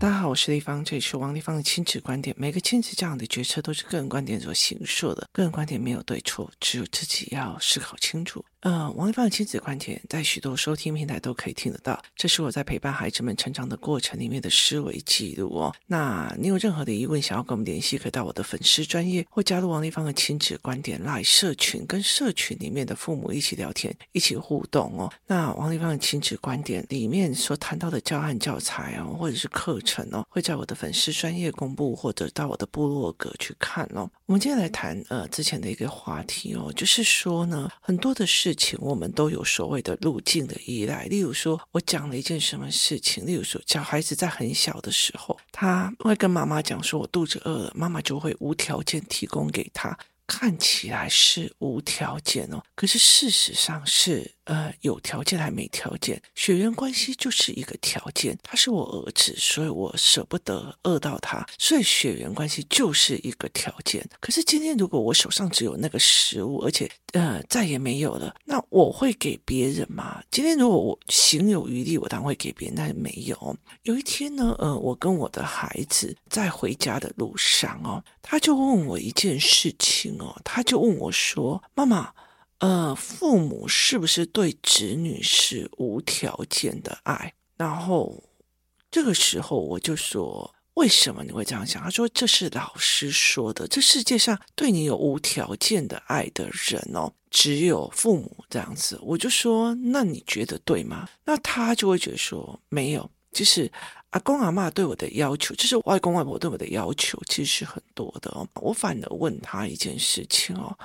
大家好，我是丽芳，这里是王丽芳的亲子观点。每个亲子这样的决策都是个人观点所形塑的，个人观点没有对错，只有自己要思考清楚。呃，王丽芳的亲子观点在许多收听平台都可以听得到。这是我在陪伴孩子们成长的过程里面的思维记录哦。那你有任何的疑问想要跟我们联系，可以到我的粉丝专业或加入王丽芳的亲子观点 LINE 社群，跟社群里面的父母一起聊天，一起互动哦。那王丽芳的亲子观点里面所谈到的教案教材哦，或者是课程哦，会在我的粉丝专页公布，或者到我的部落格去看哦。我们今天来谈呃之前的一个话题哦，就是说呢，很多的。事情我们都有所谓的路径的依赖，例如说，我讲了一件什么事情，例如说，小孩子在很小的时候，他会跟妈妈讲说：“我肚子饿了”，妈妈就会无条件提供给他，看起来是无条件哦，可是事实上是。呃，有条件还没条件，血缘关系就是一个条件。他是我儿子，所以我舍不得饿到他，所以血缘关系就是一个条件。可是今天如果我手上只有那个食物，而且呃再也没有了，那我会给别人吗？今天如果我行有余力，我当然会给别人，但是没有。有一天呢，呃，我跟我的孩子在回家的路上哦，他就问我一件事情哦，他就问我说：“妈妈。”呃，父母是不是对子女是无条件的爱？然后这个时候我就说，为什么你会这样想？他说这是老师说的，这世界上对你有无条件的爱的人哦，只有父母这样子。我就说，那你觉得对吗？那他就会觉得说，没有，就是阿公阿妈对我的要求，就是外公外婆对我的要求，其实是很多的。我反而问他一件事情哦。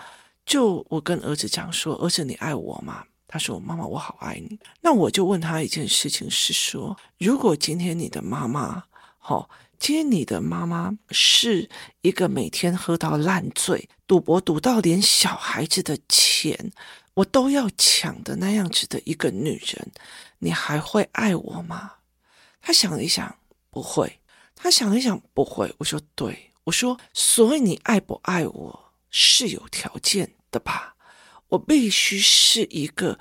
就我跟儿子讲说，儿子你爱我吗？他说妈妈我好爱你。那我就问他一件事情是说，如果今天你的妈妈，好、哦，今天你的妈妈是一个每天喝到烂醉、赌博赌到连小孩子的钱我都要抢的那样子的一个女人，你还会爱我吗？他想一想，不会。他想一想，不会。我说对，我说所以你爱不爱我？是有条件的吧？我必须是一个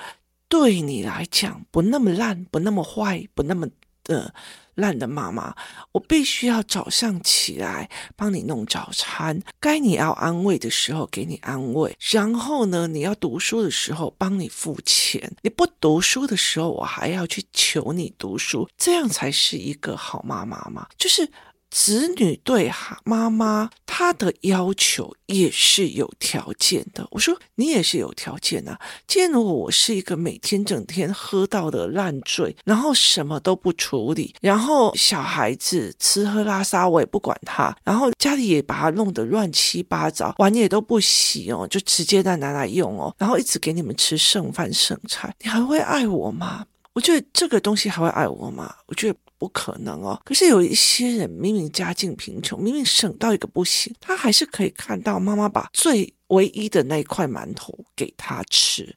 对你来讲不那么烂、不那么坏、不那么的烂的妈妈。我必须要早上起来帮你弄早餐，该你要安慰的时候给你安慰，然后呢，你要读书的时候帮你付钱。你不读书的时候，我还要去求你读书，这样才是一个好妈妈嘛？就是。子女对妈妈他的要求也是有条件的。我说你也是有条件啊。今天如果我是一个每天整天喝到的烂醉，然后什么都不处理，然后小孩子吃喝拉撒我也不管他，然后家里也把他弄得乱七八糟，碗也都不洗哦，就直接再拿来用哦，然后一直给你们吃剩饭剩菜，你还会爱我吗？我觉得这个东西还会爱我吗？我觉得。不可能哦！可是有一些人明明家境贫穷，明明省到一个不行，他还是可以看到妈妈把最唯一的那一块馒头给他吃，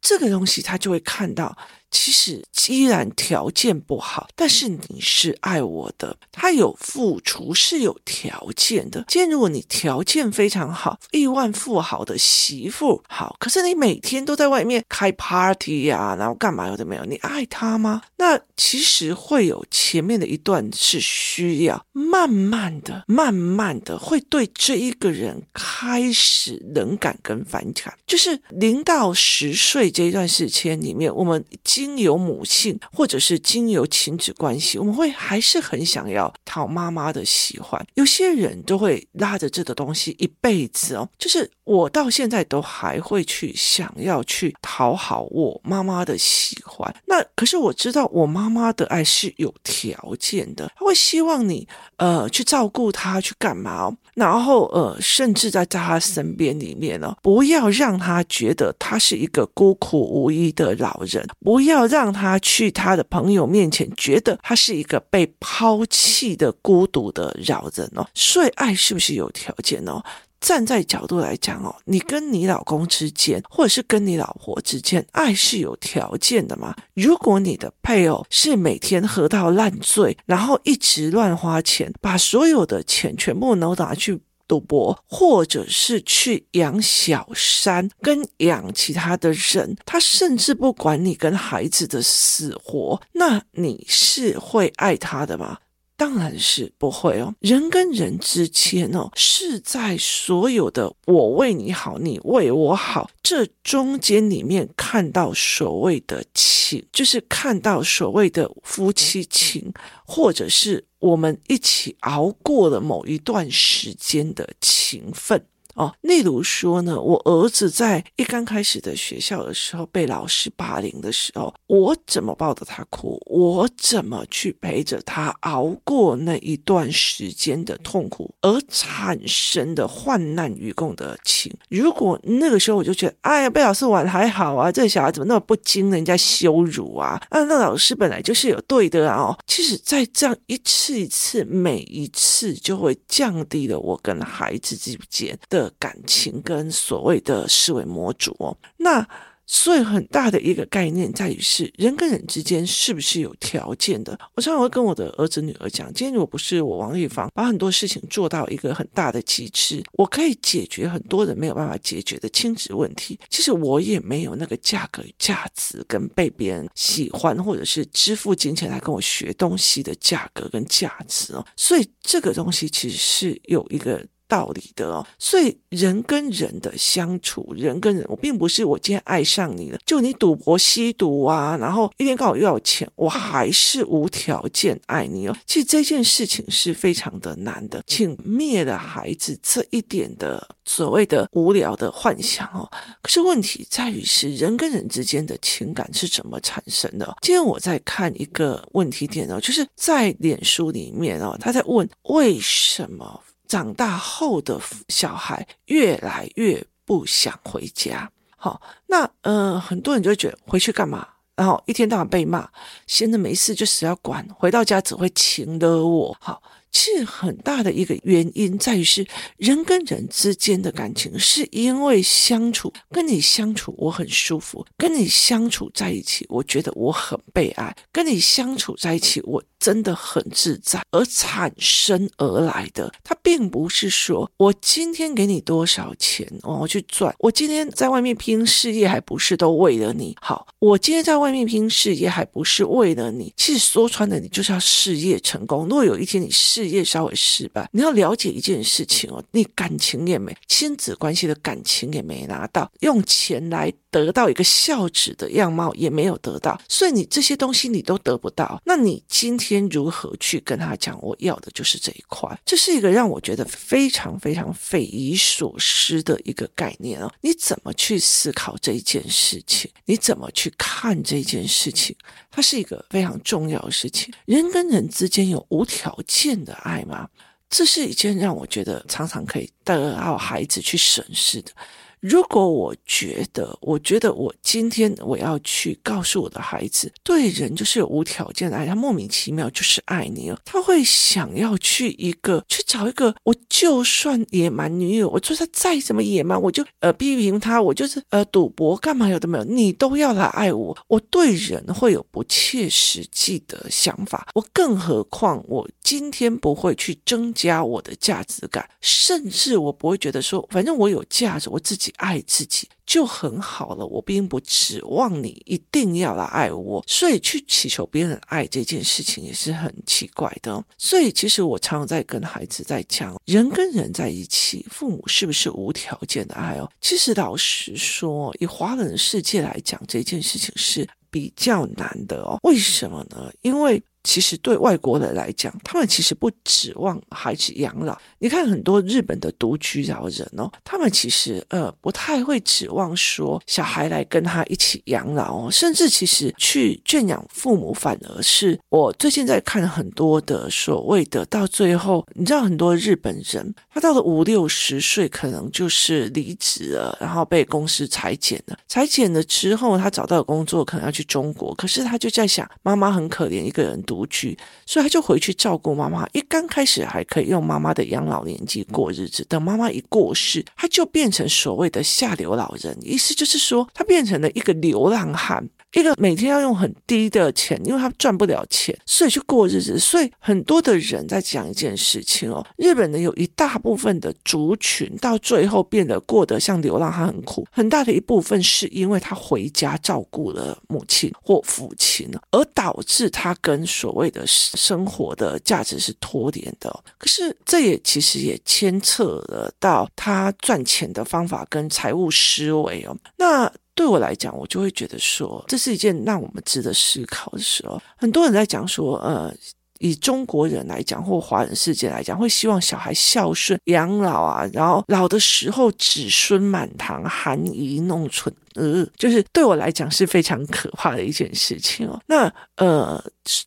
这个东西他就会看到。其实依然条件不好，但是你是爱我的，他有付出是有条件的。今天如果你条件非常好，亿万富豪的媳妇好，可是你每天都在外面开 party 呀、然后干嘛有的没有，你爱他吗？那其实会有前面的一段是需要慢慢的、慢慢的会对这一个人开始冷感跟反感，就是零到十岁这一段时间里面，我们。经由母性，或者是经由亲子关系，我们会还是很想要讨妈妈的喜欢。有些人都会拉着这个东西一辈子哦，就是我到现在都还会去想要去讨好我妈妈的喜欢。那可是我知道我妈妈的爱是有条件的，她会希望你呃去照顾她，去干嘛哦？然后呃，甚至在在他身边里面呢，不要让他觉得他是一个孤苦无依的老人，不要。要让他去他的朋友面前觉得他是一个被抛弃的孤独的老人哦，所以爱是不是有条件哦？站在角度来讲哦，你跟你老公之间，或者是跟你老婆之间，爱是有条件的吗？如果你的配偶是每天喝到烂醉，然后一直乱花钱，把所有的钱全部都拿去。赌博，或者是去养小三，跟养其他的人，他甚至不管你跟孩子的死活，那你是会爱他的吗？当然是不会哦。人跟人之间哦，是在所有的我为你好，你为我好这中间里面看到所谓的情，就是看到所谓的夫妻情，或者是我们一起熬过了某一段时间的情分。哦，例如说呢，我儿子在一刚开始的学校的时候被老师霸凌的时候，我怎么抱着他哭？我怎么去陪着他熬过那一段时间的痛苦而产生的患难与共的情？如果那个时候我就觉得，哎呀，被老师玩还好啊，这个小孩怎么那么不经人家羞辱啊？啊，那老师本来就是有对的啊！哦，其实，在这样一次一次，每一次就会降低了我跟孩子之间的。感情跟所谓的思维模组哦，那所以很大的一个概念在于是人跟人之间是不是有条件的？我常常会跟我的儿子女儿讲，今天如果不是我王玉芳把很多事情做到一个很大的极致，我可以解决很多人没有办法解决的亲子问题。其实我也没有那个价格价值跟被别人喜欢或者是支付金钱来跟我学东西的价格跟价值哦。所以这个东西其实是有一个。道理的哦，所以人跟人的相处，人跟人，我并不是我今天爱上你了，就你赌博吸毒啊，然后一天到晚又要钱，我还是无条件爱你哦。其实这件事情是非常的难的，请灭了孩子这一点的所谓的无聊的幻想哦。可是问题在于是人跟人之间的情感是怎么产生的？今天我在看一个问题点哦，就是在脸书里面哦，他在问为什么。长大后的小孩越来越不想回家，好，那呃，很多人就会觉得回去干嘛？然后一天到晚被骂，闲着没事就死要管，回到家只会情的我，好。其实很大的一个原因在于是人跟人之间的感情，是因为相处，跟你相处我很舒服，跟你相处在一起，我觉得我很被爱，跟你相处在一起，我真的很自在，而产生而来的。它并不是说我今天给你多少钱哦，我去赚，我今天在外面拼事业，还不是都为了你好？我今天在外面拼事业，还不是为了你？其实说穿了，你就是要事业成功。如果有一天你事事业稍微失败，你要了解一件事情哦，你感情也没，亲子关系的感情也没拿到，用钱来得到一个孝子的样貌也没有得到，所以你这些东西你都得不到，那你今天如何去跟他讲我要的就是这一块？这是一个让我觉得非常非常匪夷所思的一个概念哦。你怎么去思考这一件事情？你怎么去看这件事情？它是一个非常重要的事情。人跟人之间有无条件的爱吗？这是一件让我觉得常常可以得到孩子去审视的。如果我觉得，我觉得我今天我要去告诉我的孩子，对人就是无条件的爱，他莫名其妙就是爱你了，他会想要去一个去找一个，我就算野蛮女友，我说他再怎么野蛮，我就呃批评他，我就是呃赌博干嘛有的没有，你都要来爱我，我对人会有不切实际的想法，我更何况我今天不会去增加我的价值感，甚至我不会觉得说，反正我有价值，我自己。爱自己就很好了，我并不指望你一定要来爱我，所以去祈求别人爱这件事情也是很奇怪的。所以其实我常常在跟孩子在讲，人跟人在一起，父母是不是无条件的爱哦？其实老实说，以华人世界来讲，这件事情是比较难的哦。为什么呢？因为其实对外国人来讲，他们其实不指望孩子养老。你看很多日本的独居老人哦，他们其实呃不太会指望说小孩来跟他一起养老哦，甚至其实去圈养父母，反而是我最近在看很多的所谓的到最后，你知道很多日本人，他到了五六十岁，可能就是离职了，然后被公司裁减了，裁减了之后，他找到的工作可能要去中国，可是他就在想，妈妈很可怜，一个人。独居，所以他就回去照顾妈妈。一刚开始还可以用妈妈的养老年纪过日子，等妈妈一过世，他就变成所谓的下流老人。意思就是说，他变成了一个流浪汉。一个每天要用很低的钱，因为他赚不了钱，所以去过日子。所以很多的人在讲一件事情哦，日本人有一大部分的族群到最后变得过得像流浪汉，很苦。很大的一部分是因为他回家照顾了母亲或父亲，而导致他跟所谓的生活的价值是脱节的。可是这也其实也牵扯了到他赚钱的方法跟财务思维哦。那对我来讲，我就会觉得说，这是一件让我们值得思考的事哦。很多人在讲说，呃，以中国人来讲，或华人世界来讲，会希望小孩孝顺、养老啊，然后老的时候子孙满堂、含饴弄孙。呃，就是对我来讲是非常可怕的一件事情哦。那呃，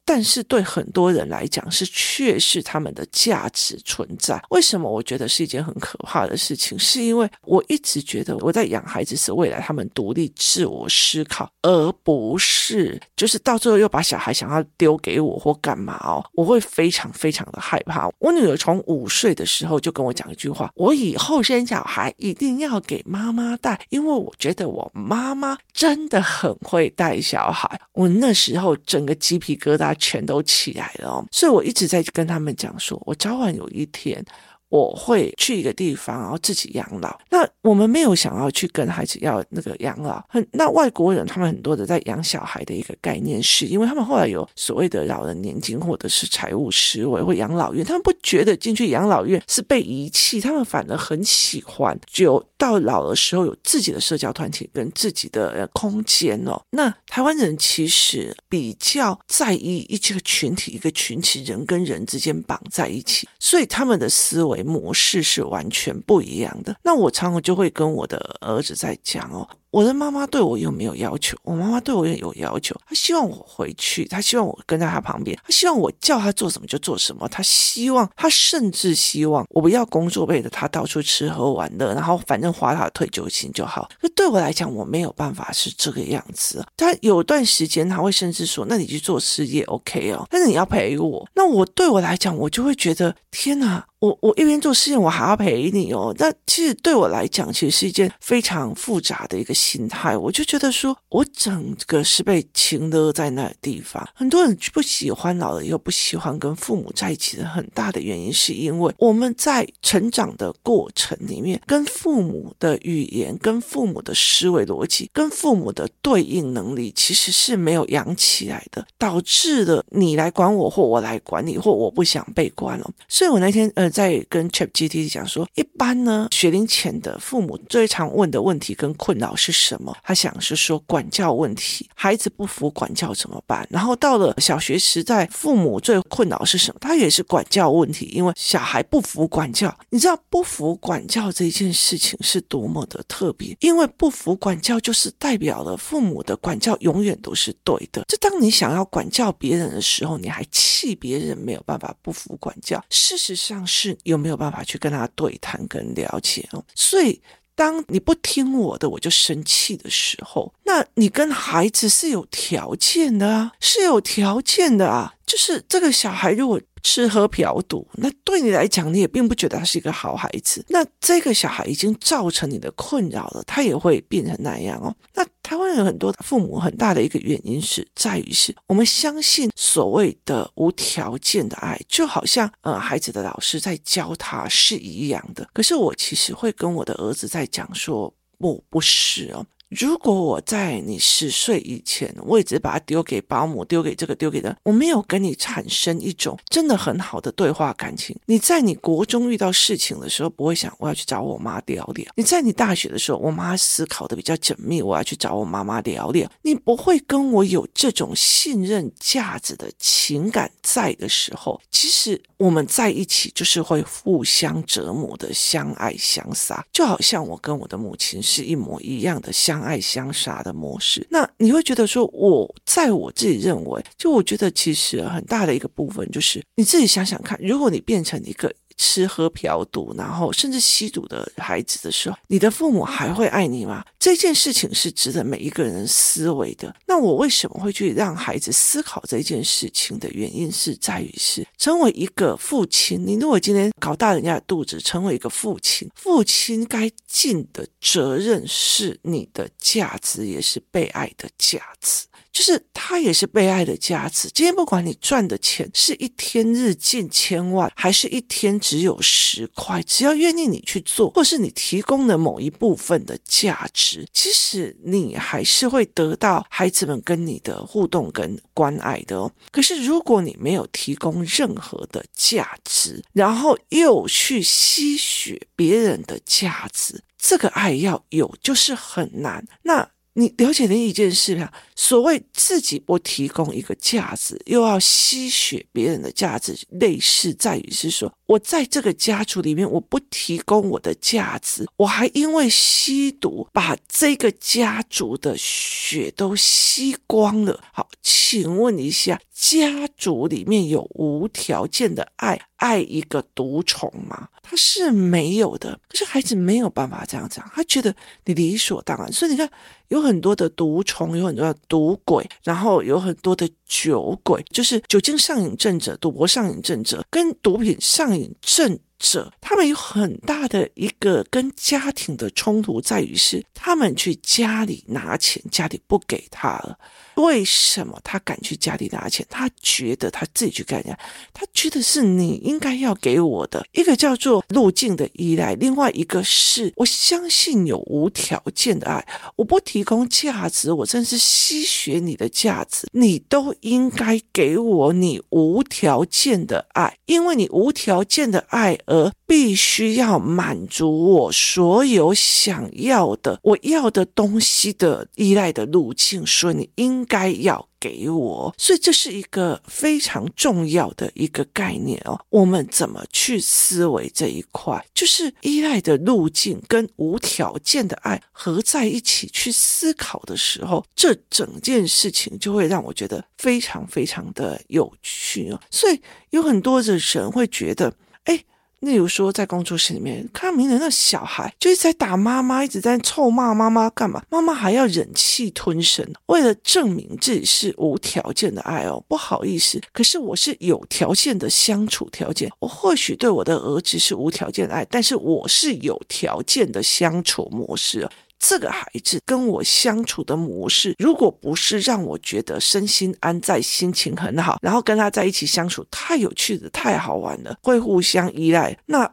但是对很多人来讲是确实他们的价值存在。为什么我觉得是一件很可怕的事情？是因为我一直觉得我在养孩子是未来他们独立自我思考，而不是就是到最后又把小孩想要丢给我或干嘛哦。我会非常非常的害怕。我女儿从五岁的时候就跟我讲一句话：我以后生小孩一定要给妈妈带，因为我觉得我。妈妈真的很会带小孩，我那时候整个鸡皮疙瘩全都起来了，所以我一直在跟他们讲说，我早晚有一天。我会去一个地方，然后自己养老。那我们没有想要去跟孩子要那个养老。很，那外国人他们很多的在养小孩的一个概念是，因为他们后来有所谓的老人年金或者是财务思维或养老院，他们不觉得进去养老院是被遗弃，他们反而很喜欢，就到老的时候有自己的社交团体跟自己的空间哦。那台湾人其实比较在意一这个群体，一个群体人跟人之间绑在一起，所以他们的思维。模式是完全不一样的。那我常常就会跟我的儿子在讲哦。我的妈妈对我有没有要求？我妈妈对我也有要求。她希望我回去，她希望我跟在她旁边，她希望我叫她做什么就做什么。她希望，她甚至希望我不要工作，背着她到处吃喝玩乐，然后反正花她的退休金就好。那对我来讲，我没有办法是这个样子。她有段时间，她会甚至说：“那你去做事业，OK 哦，但是你要陪我。”那我对我来讲，我就会觉得天哪，我我一边做事情，我还要陪你哦。那其实对我来讲，其实是一件非常复杂的一个。心态，我就觉得说，我整个是被情勒在那个地方。很多人不喜欢老了又不喜欢跟父母在一起的很大的原因，是因为我们在成长的过程里面，跟父母的语言、跟父母的思维逻辑、跟父母的对应能力，其实是没有养起来的，导致了你来管我，或我来管你，或我不想被管了。所以我那天呃在跟 ChatGPT 讲说，一般呢学龄前的父母最常问的问题跟困扰是。什么？他想是说管教问题，孩子不服管教怎么办？然后到了小学时代，父母最困扰是什么？他也是管教问题，因为小孩不服管教。你知道不服管教这件事情是多么的特别，因为不服管教就是代表了父母的管教永远都是对的。就当你想要管教别人的时候，你还气别人没有办法不服管教，事实上是是有没有办法去跟他对谈跟了解哦？所以。当你不听我的，我就生气的时候，那你跟孩子是有条件的啊，是有条件的啊。就是这个小孩如果吃喝嫖赌，那对你来讲，你也并不觉得他是一个好孩子。那这个小孩已经造成你的困扰了，他也会变成那样哦。那台湾有很多父母很大的一个原因是在于是我们相信所谓的无条件的爱，就好像呃孩子的老师在教他是一样的。可是我其实会跟我的儿子在讲说，不，不是哦。如果我在你十岁以前，我一直把它丢给保姆，丢给这个，丢给那，我没有跟你产生一种真的很好的对话感情。你在你国中遇到事情的时候，不会想我要去找我妈聊聊。你在你大学的时候，我妈思考的比较缜密，我要去找我妈妈聊聊。你不会跟我有这种信任、价值的情感在的时候，其实我们在一起就是会互相折磨的，相爱相杀，就好像我跟我的母亲是一模一样的相。爱相杀的模式，那你会觉得说，我在我自己认为，就我觉得其实很大的一个部分就是你自己想想看，如果你变成一个。吃喝嫖赌，然后甚至吸毒的孩子的时候，你的父母还会爱你吗？这件事情是值得每一个人思维的。那我为什么会去让孩子思考这件事情的原因，是在于是成为一个父亲。你如果今天搞大人家的肚子，成为一个父亲，父亲该尽的责任是你的价值，也是被爱的价值。就是他也是被爱的价值。今天不管你赚的钱是一天日进千万，还是一天只有十块，只要愿意你去做，或是你提供的某一部分的价值，其实你还是会得到孩子们跟你的互动跟关爱的哦。可是如果你没有提供任何的价值，然后又去吸取别人的价值，这个爱要有就是很难。那你了解的一件事啊？所谓自己不提供一个价值，又要吸血别人的价值，类似在于是说，我在这个家族里面，我不提供我的价值，我还因为吸毒把这个家族的血都吸光了。好，请问一下，家族里面有无条件的爱，爱一个毒虫吗？他是没有的。可是孩子没有办法这样讲，他觉得你理所当然。所以你看，有很多的毒虫，有很多的。赌鬼，然后有很多的酒鬼，就是酒精上瘾症者、赌博上瘾症者跟毒品上瘾正者，他们有很大的一个跟家庭的冲突，在于是他们去家里拿钱，家里不给他了。为什么他敢去家里拿钱？他觉得他自己去干人家，他觉得是你应该要给我的。一个叫做路径的依赖，另外一个是我相信有无条件的爱。我不提供价值，我真是吸血你的价值，你都应该给我你无条件的爱，因为你无条件的爱而必须要满足我所有想要的，我要的东西的依赖的路径，所以你应。该要给我，所以这是一个非常重要的一个概念哦。我们怎么去思维这一块？就是依赖的路径跟无条件的爱合在一起去思考的时候，这整件事情就会让我觉得非常非常的有趣哦。所以有很多的人会觉得，哎。例如说，在工作室里面，看明人那小孩就一直在打妈妈，一直在臭骂妈妈，干嘛？妈妈还要忍气吞声，为了证明自己是无条件的爱哦。不好意思，可是我是有条件的相处条件。我或许对我的儿子是无条件的爱，但是我是有条件的相处模式。这个孩子跟我相处的模式，如果不是让我觉得身心安在、心情很好，然后跟他在一起相处太有趣的、太好玩了，会互相依赖，那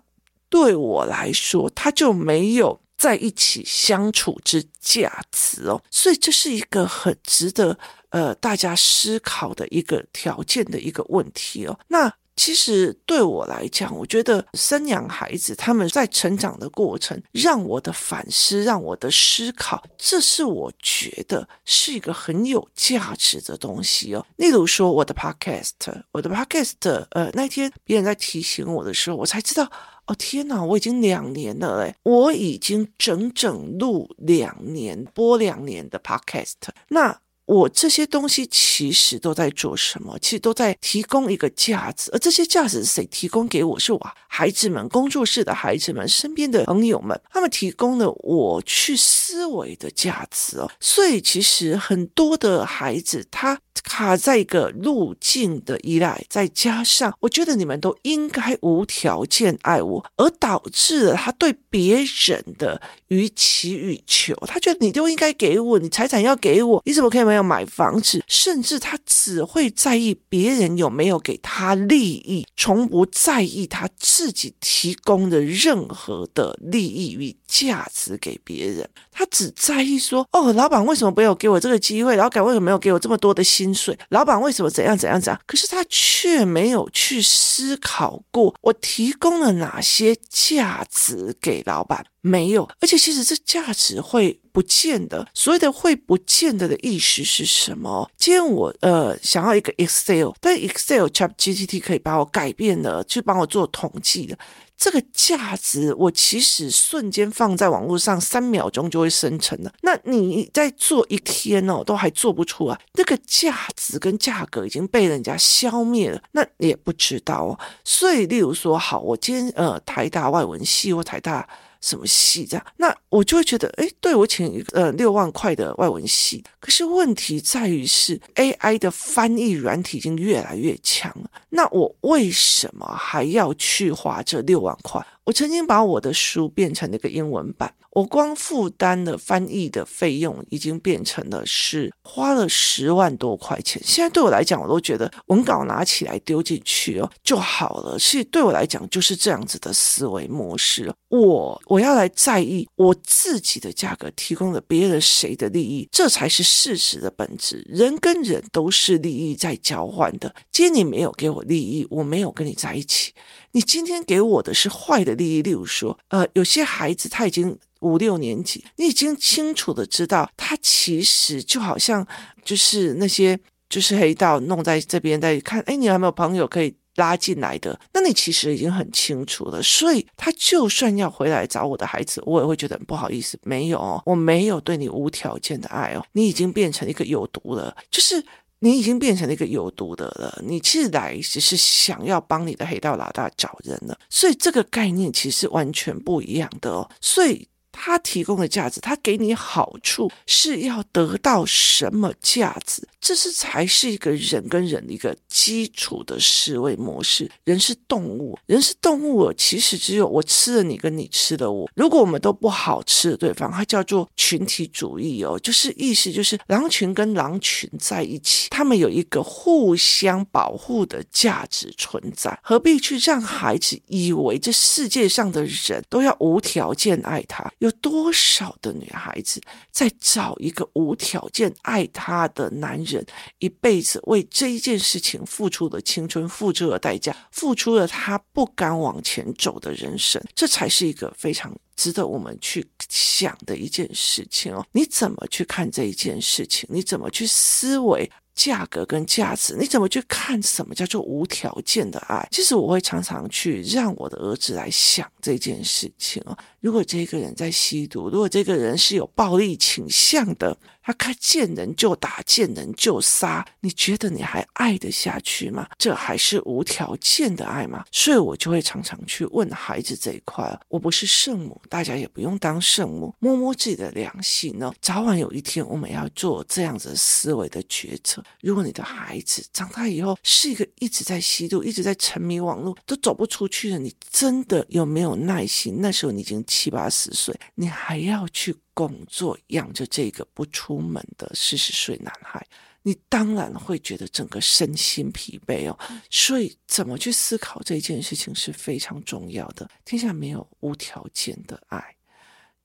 对我来说，他就没有在一起相处之价值哦。所以这是一个很值得呃大家思考的一个条件的一个问题哦。那。其实对我来讲，我觉得生养孩子，他们在成长的过程，让我的反思，让我的思考，这是我觉得是一个很有价值的东西哦。例如说，我的 podcast，我的 podcast，呃，那天别人在提醒我的时候，我才知道，哦，天哪，我已经两年了，诶，我已经整整录两年，播两年的 podcast，那。我这些东西其实都在做什么？其实都在提供一个价值，而这些价值是谁提供给我？是我孩子们、工作室的孩子们、身边的朋友们，他们提供了我去思维的价值哦。所以，其实很多的孩子他卡在一个路径的依赖，再加上我觉得你们都应该无条件爱我，而导致了他对别人的予取予求，他觉得你都应该给我，你财产要给我，你怎么可以没有？买房子，甚至他只会在意别人有没有给他利益，从不在意他自己提供的任何的利益与价值给别人。他只在意说：“哦，老板为什么没有给我这个机会？老板为什么没有给我这么多的薪水？老板为什么怎样怎样怎样？”可是他却没有去思考过，我提供了哪些价值给老板。没有，而且其实这价值会不见的。所谓的会不见的的意思是什么？今天我呃想要一个 Excel，但 Excel ChatGPT 可以把我改变了，去帮我做统计的。这个价值，我其实瞬间放在网络上，三秒钟就会生成了。那你在做一天哦，都还做不出来，那个价值跟价格已经被人家消灭了，那也不知道哦。所以，例如说，好，我今天呃台大外文系或台大。什么系这样？那我就会觉得，哎，对，我请一个呃六万块的外文系，可是问题在于是 AI 的翻译软体已经越来越强了，那我为什么还要去花这六万块？我曾经把我的书变成了一个英文版，我光负担的翻译的费用已经变成了是花了十万多块钱。现在对我来讲，我都觉得文稿拿起来丢进去哦就好了。所以对我来讲，就是这样子的思维模式。我我要来在意我自己的价格提供了别人谁的利益，这才是事实的本质。人跟人都是利益在交换的。今天你没有给我利益，我没有跟你在一起。你今天给我的是坏的利益，例如说，呃，有些孩子他已经五六年级，你已经清楚的知道，他其实就好像就是那些就是黑道弄在这边在看，哎，你有没有朋友可以拉进来的？那你其实已经很清楚了，所以他就算要回来找我的孩子，我也会觉得很不好意思，没有，我没有对你无条件的爱哦，你已经变成一个有毒了，就是。你已经变成了一个有毒的了，你其实来只是想要帮你的黑道老大找人了，所以这个概念其实完全不一样的哦，所以。他提供的价值，他给你好处是要得到什么价值？这是才是一个人跟人的一个基础的思维模式。人是动物，人是动物，其实只有我吃了你，跟你吃了我。如果我们都不好吃对方，它叫做群体主义哦，就是意思就是狼群跟狼群在一起，他们有一个互相保护的价值存在，何必去让孩子以为这世界上的人都要无条件爱他？有多少的女孩子在找一个无条件爱她的男人，一辈子为这一件事情付出了青春，付出了代价，付出了她不敢往前走的人生，这才是一个非常值得我们去想的一件事情哦。你怎么去看这一件事情？你怎么去思维？价格跟价值，你怎么去看什么叫做无条件的爱？其实我会常常去让我的儿子来想这件事情啊。如果这个人在吸毒，如果这个人是有暴力倾向的。他看见人就打，见人就杀，你觉得你还爱得下去吗？这还是无条件的爱吗？所以我就会常常去问孩子这一块。我不是圣母，大家也不用当圣母，摸摸自己的良心呢。早晚有一天，我们要做这样子思维的决策。如果你的孩子长大以后是一个一直在吸毒、一直在沉迷网络、都走不出去的，你真的有没有耐心？那时候你已经七八十岁，你还要去？工作养着这个不出门的四十岁男孩，你当然会觉得整个身心疲惫哦。所以，怎么去思考这件事情是非常重要的。天下没有无条件的爱，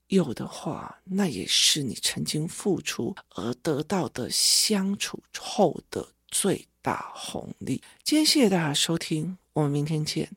有的话，那也是你曾经付出而得到的相处后的最大红利。今天谢谢大家收听，我们明天见。